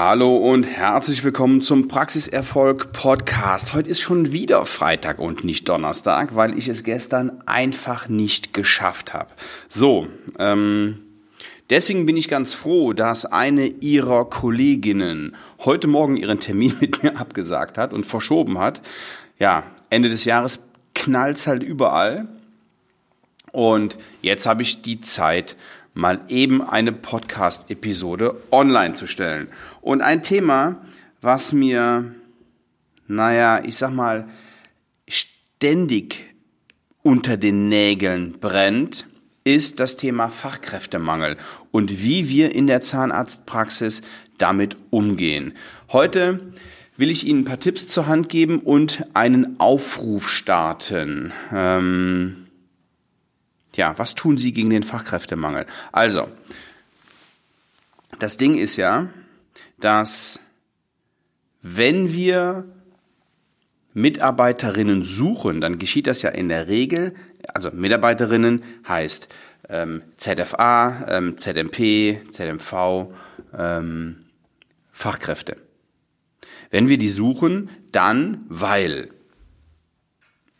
Hallo und herzlich willkommen zum Praxiserfolg Podcast. Heute ist schon wieder Freitag und nicht Donnerstag, weil ich es gestern einfach nicht geschafft habe. So, ähm, deswegen bin ich ganz froh, dass eine ihrer Kolleginnen heute Morgen ihren Termin mit mir abgesagt hat und verschoben hat. Ja, Ende des Jahres knallt's halt überall. Und jetzt habe ich die Zeit, mal eben eine Podcast-Episode online zu stellen. Und ein Thema, was mir, naja, ich sag mal, ständig unter den Nägeln brennt, ist das Thema Fachkräftemangel und wie wir in der Zahnarztpraxis damit umgehen. Heute will ich Ihnen ein paar Tipps zur Hand geben und einen Aufruf starten. Ähm, ja, was tun Sie gegen den Fachkräftemangel? Also, das Ding ist ja, dass wenn wir Mitarbeiterinnen suchen, dann geschieht das ja in der Regel, also Mitarbeiterinnen heißt ähm, ZFA, ähm, ZMP, ZMV, ähm, Fachkräfte. Wenn wir die suchen, dann weil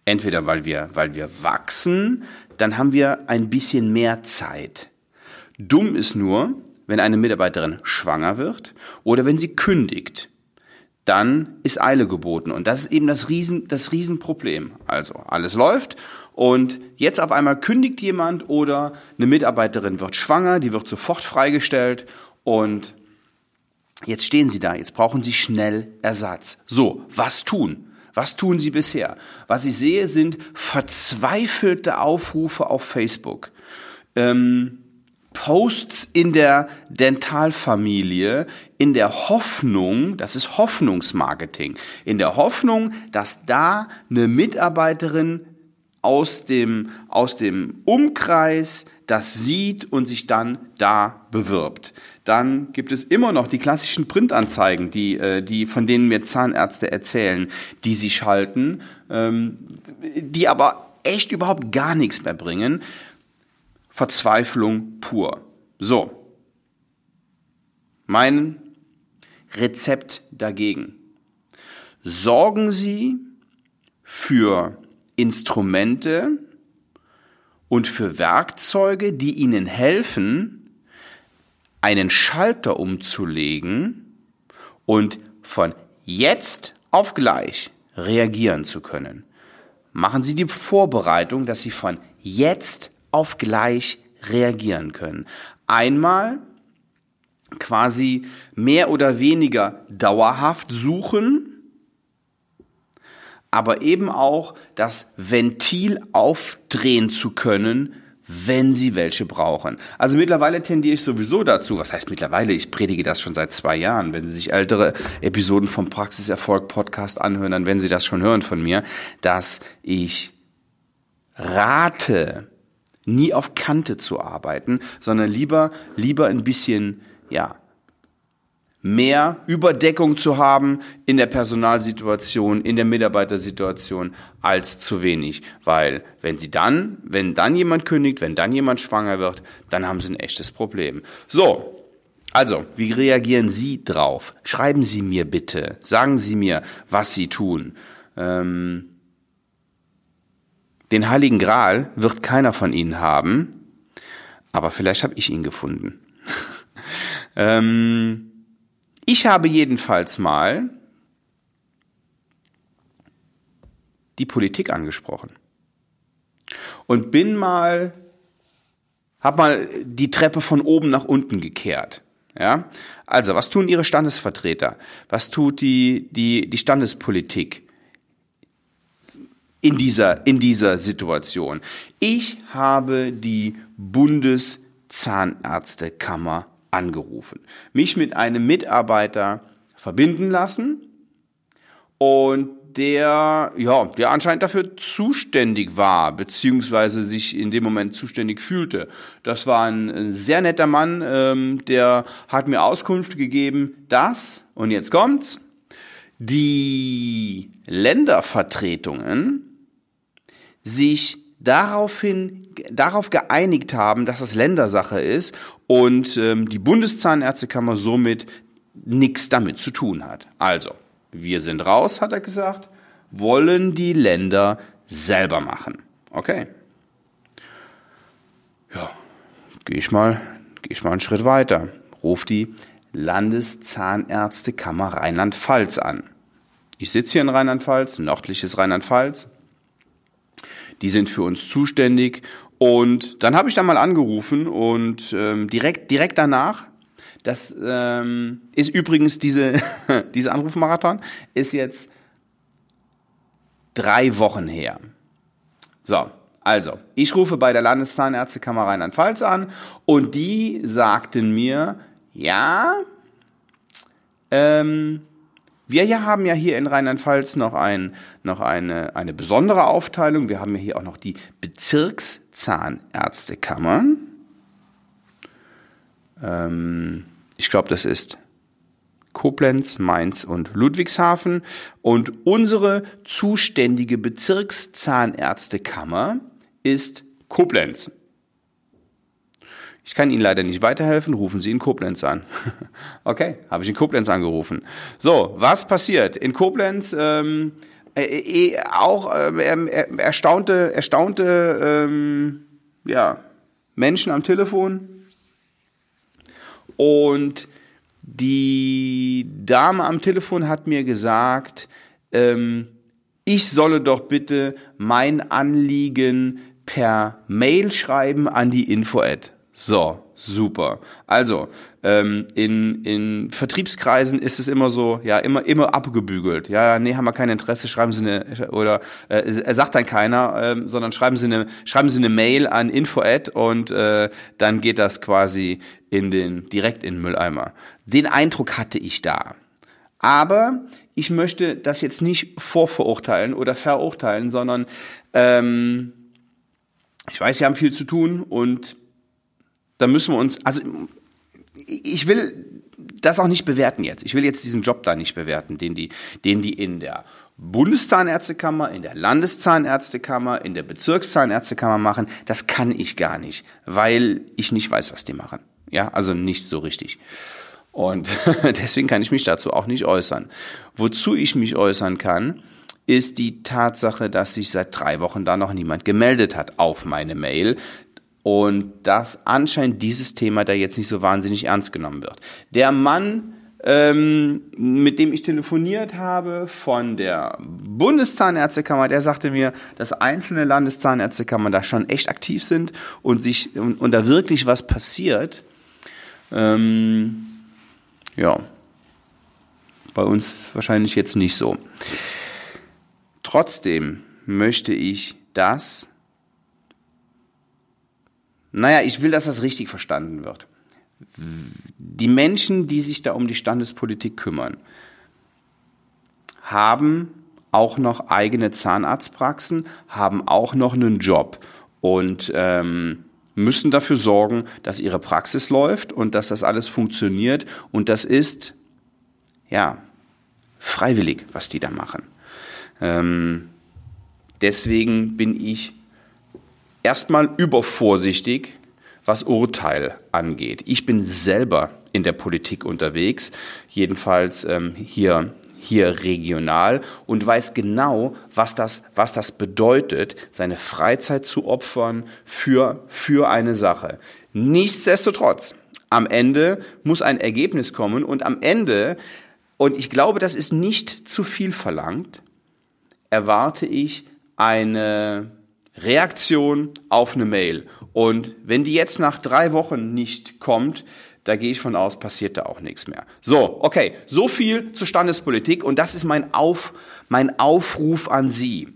entweder weil wir, weil wir wachsen, dann haben wir ein bisschen mehr Zeit. Dumm ist nur, wenn eine Mitarbeiterin schwanger wird oder wenn sie kündigt. Dann ist Eile geboten. Und das ist eben das, Riesen, das Riesenproblem. Also alles läuft und jetzt auf einmal kündigt jemand oder eine Mitarbeiterin wird schwanger, die wird sofort freigestellt und jetzt stehen sie da, jetzt brauchen sie schnell Ersatz. So, was tun? Was tun Sie bisher? Was ich sehe, sind verzweifelte Aufrufe auf Facebook. Ähm, Posts in der Dentalfamilie in der Hoffnung, das ist Hoffnungsmarketing, in der Hoffnung, dass da eine Mitarbeiterin aus dem, aus dem Umkreis das sieht und sich dann da bewirbt. Dann gibt es immer noch die klassischen Printanzeigen, die, äh, die von denen mir Zahnärzte erzählen, die sie schalten, ähm, die aber echt überhaupt gar nichts mehr bringen. Verzweiflung pur. So. Mein Rezept dagegen. Sorgen Sie für Instrumente und für Werkzeuge, die Ihnen helfen, einen Schalter umzulegen und von jetzt auf gleich reagieren zu können. Machen Sie die Vorbereitung, dass Sie von jetzt auf gleich reagieren können. Einmal quasi mehr oder weniger dauerhaft suchen, aber eben auch das Ventil aufdrehen zu können, wenn sie welche brauchen. Also mittlerweile tendiere ich sowieso dazu, was heißt mittlerweile, ich predige das schon seit zwei Jahren. Wenn Sie sich ältere Episoden vom Praxiserfolg Podcast anhören, dann werden Sie das schon hören von mir, dass ich rate, nie auf Kante zu arbeiten, sondern lieber, lieber ein bisschen, ja, mehr Überdeckung zu haben in der Personalsituation, in der Mitarbeitersituation als zu wenig. Weil wenn sie dann, wenn dann jemand kündigt, wenn dann jemand schwanger wird, dann haben sie ein echtes Problem. So. Also, wie reagieren Sie drauf? Schreiben Sie mir bitte. Sagen Sie mir, was Sie tun. Ähm, den Heiligen Gral wird keiner von Ihnen haben, aber vielleicht habe ich ihn gefunden. ähm, ich habe jedenfalls mal die Politik angesprochen und bin mal, hab mal die Treppe von oben nach unten gekehrt. Ja, also was tun Ihre Standesvertreter? Was tut die die die Standespolitik in dieser in dieser Situation? Ich habe die Bundeszahnärztekammer angerufen, mich mit einem Mitarbeiter verbinden lassen und der, ja, der anscheinend dafür zuständig war, beziehungsweise sich in dem Moment zuständig fühlte. Das war ein sehr netter Mann, ähm, der hat mir Auskunft gegeben, dass, und jetzt kommt's, die Ländervertretungen sich daraufhin, darauf geeinigt haben, dass es Ländersache ist und ähm, die Bundeszahnärztekammer somit nichts damit zu tun hat. Also, wir sind raus, hat er gesagt, wollen die Länder selber machen. Okay. Ja, gehe ich mal, gehe ich mal einen Schritt weiter. Ruf die Landeszahnärztekammer Rheinland-Pfalz an. Ich sitze hier in Rheinland-Pfalz, nördliches Rheinland-Pfalz. Die sind für uns zuständig. Und dann habe ich da mal angerufen und ähm, direkt, direkt danach, das ähm, ist übrigens diese, diese Anrufmarathon, ist jetzt drei Wochen her. So, also, ich rufe bei der Landeszahnärztekammer Rheinland-Pfalz an und die sagten mir, ja, ähm, wir ja haben ja hier in Rheinland-Pfalz noch, ein, noch eine, eine besondere Aufteilung. Wir haben ja hier auch noch die Bezirkszahnärztekammer. Ähm, ich glaube, das ist Koblenz, Mainz und Ludwigshafen. Und unsere zuständige Bezirkszahnärztekammer ist Koblenz. Ich kann Ihnen leider nicht weiterhelfen, rufen Sie in Koblenz an. okay, habe ich in Koblenz angerufen. So, was passiert? In Koblenz ähm, äh, äh, auch äh, erstaunte, erstaunte ähm, ja, Menschen am Telefon. Und die Dame am Telefon hat mir gesagt, ähm, ich solle doch bitte mein Anliegen per Mail schreiben an die Info-Ad. So, super. Also, ähm, in, in Vertriebskreisen ist es immer so, ja, immer, immer abgebügelt. Ja, nee, haben wir kein Interesse, schreiben Sie eine, oder äh, er sagt dann keiner, ähm, sondern schreiben Sie eine, schreiben Sie eine Mail an info-ad und äh, dann geht das quasi in den, direkt in den Mülleimer. Den Eindruck hatte ich da. Aber ich möchte das jetzt nicht vorverurteilen oder verurteilen, sondern ähm, ich weiß, Sie haben viel zu tun und da müssen wir uns, also ich will das auch nicht bewerten jetzt. Ich will jetzt diesen Job da nicht bewerten, den die, den die in der Bundeszahnärztekammer, in der Landeszahnärztekammer, in der Bezirkszahnärztekammer machen. Das kann ich gar nicht, weil ich nicht weiß, was die machen. Ja, also nicht so richtig. Und deswegen kann ich mich dazu auch nicht äußern. Wozu ich mich äußern kann, ist die Tatsache, dass sich seit drei Wochen da noch niemand gemeldet hat auf meine Mail und dass anscheinend dieses Thema da jetzt nicht so wahnsinnig ernst genommen wird. Der Mann, ähm, mit dem ich telefoniert habe von der Bundeszahnärztekammer, der sagte mir, dass einzelne Landeszahnärztekammern da schon echt aktiv sind und sich und, und da wirklich was passiert. Ähm, ja, bei uns wahrscheinlich jetzt nicht so. Trotzdem möchte ich das naja, ich will, dass das richtig verstanden wird. Die Menschen, die sich da um die Standespolitik kümmern, haben auch noch eigene Zahnarztpraxen, haben auch noch einen Job und ähm, müssen dafür sorgen, dass ihre Praxis läuft und dass das alles funktioniert. Und das ist, ja, freiwillig, was die da machen. Ähm, deswegen bin ich erstmal übervorsichtig, was Urteil angeht. Ich bin selber in der Politik unterwegs, jedenfalls ähm, hier hier regional und weiß genau, was das, was das bedeutet, seine Freizeit zu opfern für, für eine Sache. Nichtsdestotrotz, am Ende muss ein Ergebnis kommen und am Ende, und ich glaube, das ist nicht zu viel verlangt, erwarte ich eine Reaktion auf eine Mail. Und wenn die jetzt nach drei Wochen nicht kommt, da gehe ich von aus, passiert da auch nichts mehr. So, okay, so viel zur Standespolitik und das ist mein, Auf, mein Aufruf an Sie.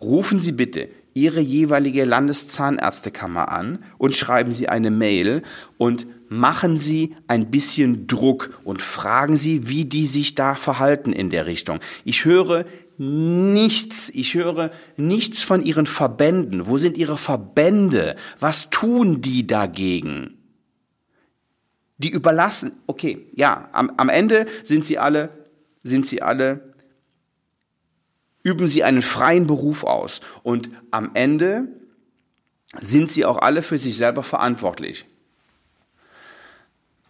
Rufen Sie bitte Ihre jeweilige Landeszahnärztekammer an und schreiben Sie eine Mail und machen Sie ein bisschen Druck und fragen Sie, wie die sich da verhalten in der Richtung. Ich höre nichts, ich höre nichts von ihren Verbänden. Wo sind ihre Verbände? Was tun die dagegen? Die überlassen, okay, ja, am, am Ende sind sie alle, sind sie alle, üben sie einen freien Beruf aus und am Ende sind sie auch alle für sich selber verantwortlich.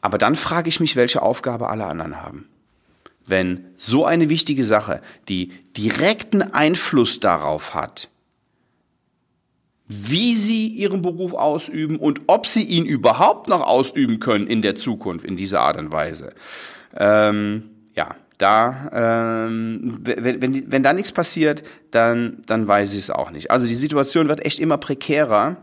Aber dann frage ich mich, welche Aufgabe alle anderen haben. Wenn so eine wichtige Sache, die direkten Einfluss darauf hat, wie sie ihren Beruf ausüben und ob sie ihn überhaupt noch ausüben können in der Zukunft in dieser Art und Weise. Ähm, ja, da, ähm, wenn, wenn, wenn da nichts passiert, dann, dann weiß ich es auch nicht. Also die Situation wird echt immer prekärer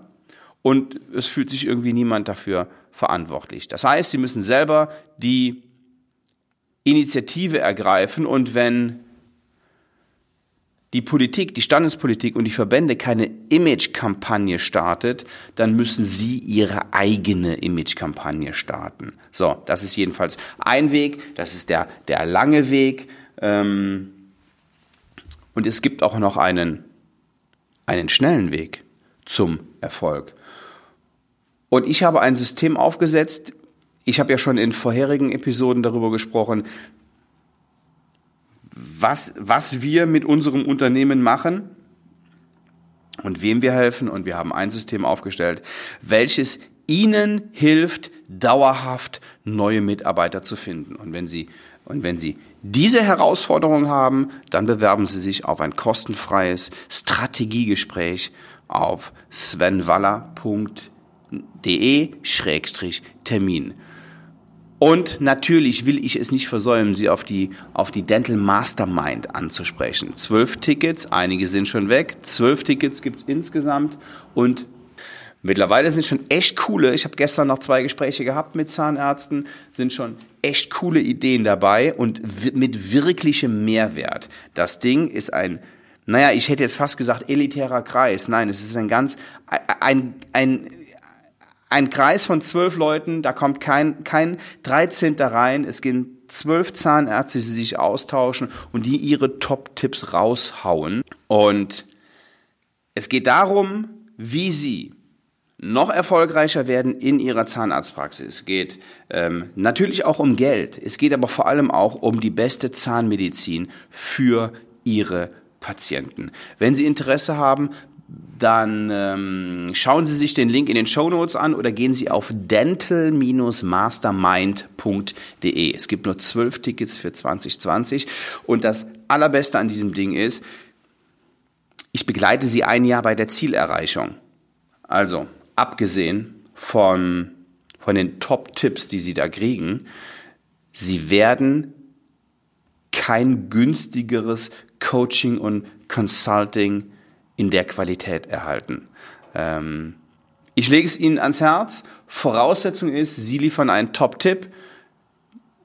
und es fühlt sich irgendwie niemand dafür verantwortlich. Das heißt, sie müssen selber die Initiative ergreifen und wenn die Politik, die Standespolitik und die Verbände keine Imagekampagne startet, dann müssen sie ihre eigene Imagekampagne starten. So, das ist jedenfalls ein Weg, das ist der, der lange Weg. Ähm, und es gibt auch noch einen, einen schnellen Weg zum Erfolg. Und ich habe ein System aufgesetzt, ich habe ja schon in vorherigen Episoden darüber gesprochen, was, was wir mit unserem Unternehmen machen und wem wir helfen. Und wir haben ein System aufgestellt, welches Ihnen hilft, dauerhaft neue Mitarbeiter zu finden. Und wenn Sie, und wenn Sie diese Herausforderung haben, dann bewerben Sie sich auf ein kostenfreies Strategiegespräch auf svenwaller.de-termin. Und natürlich will ich es nicht versäumen, Sie auf die, auf die Dental Mastermind anzusprechen. Zwölf Tickets, einige sind schon weg. Zwölf Tickets gibt es insgesamt und Mittlerweile sind schon echt coole, ich habe gestern noch zwei Gespräche gehabt mit Zahnärzten, sind schon echt coole Ideen dabei und mit wirklichem Mehrwert. Das Ding ist ein, naja, ich hätte jetzt fast gesagt elitärer Kreis. Nein, es ist ein ganz, ein, ein, ein Kreis von zwölf Leuten, da kommt kein, kein 13. rein, es gehen zwölf Zahnärzte, die sich austauschen und die ihre Top-Tipps raushauen. Und es geht darum, wie sie noch erfolgreicher werden in ihrer Zahnarztpraxis. Es geht ähm, natürlich auch um Geld. Es geht aber vor allem auch um die beste Zahnmedizin für ihre Patienten. Wenn Sie Interesse haben, dann ähm, schauen Sie sich den Link in den Show Notes an oder gehen Sie auf dental-mastermind.de. Es gibt nur zwölf Tickets für 2020 und das Allerbeste an diesem Ding ist, ich begleite Sie ein Jahr bei der Zielerreichung. Also, abgesehen von, von den Top-Tipps, die Sie da kriegen, Sie werden kein günstigeres Coaching und Consulting in der Qualität erhalten. Ähm, ich lege es Ihnen ans Herz. Voraussetzung ist, Sie liefern einen Top-Tipp,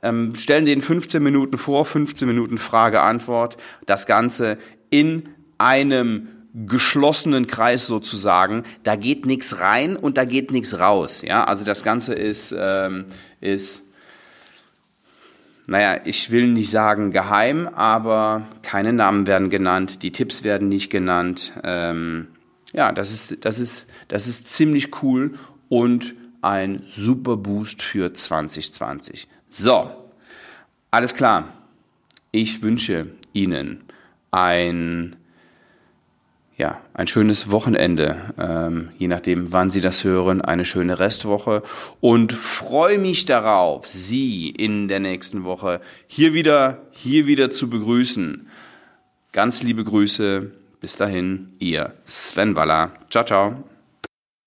ähm, stellen den 15 Minuten vor, 15 Minuten Frage-Antwort. Das Ganze in einem geschlossenen Kreis sozusagen. Da geht nichts rein und da geht nichts raus. Ja, also das Ganze ist, ähm, ist naja, ich will nicht sagen geheim, aber keine Namen werden genannt, die Tipps werden nicht genannt. Ähm, ja, das ist, das, ist, das ist ziemlich cool und ein super Boost für 2020. So, alles klar. Ich wünsche Ihnen ein ja, ein schönes Wochenende, ähm, je nachdem, wann Sie das hören, eine schöne Restwoche und freue mich darauf, Sie in der nächsten Woche hier wieder, hier wieder zu begrüßen. Ganz liebe Grüße, bis dahin, Ihr Sven Waller. Ciao, ciao.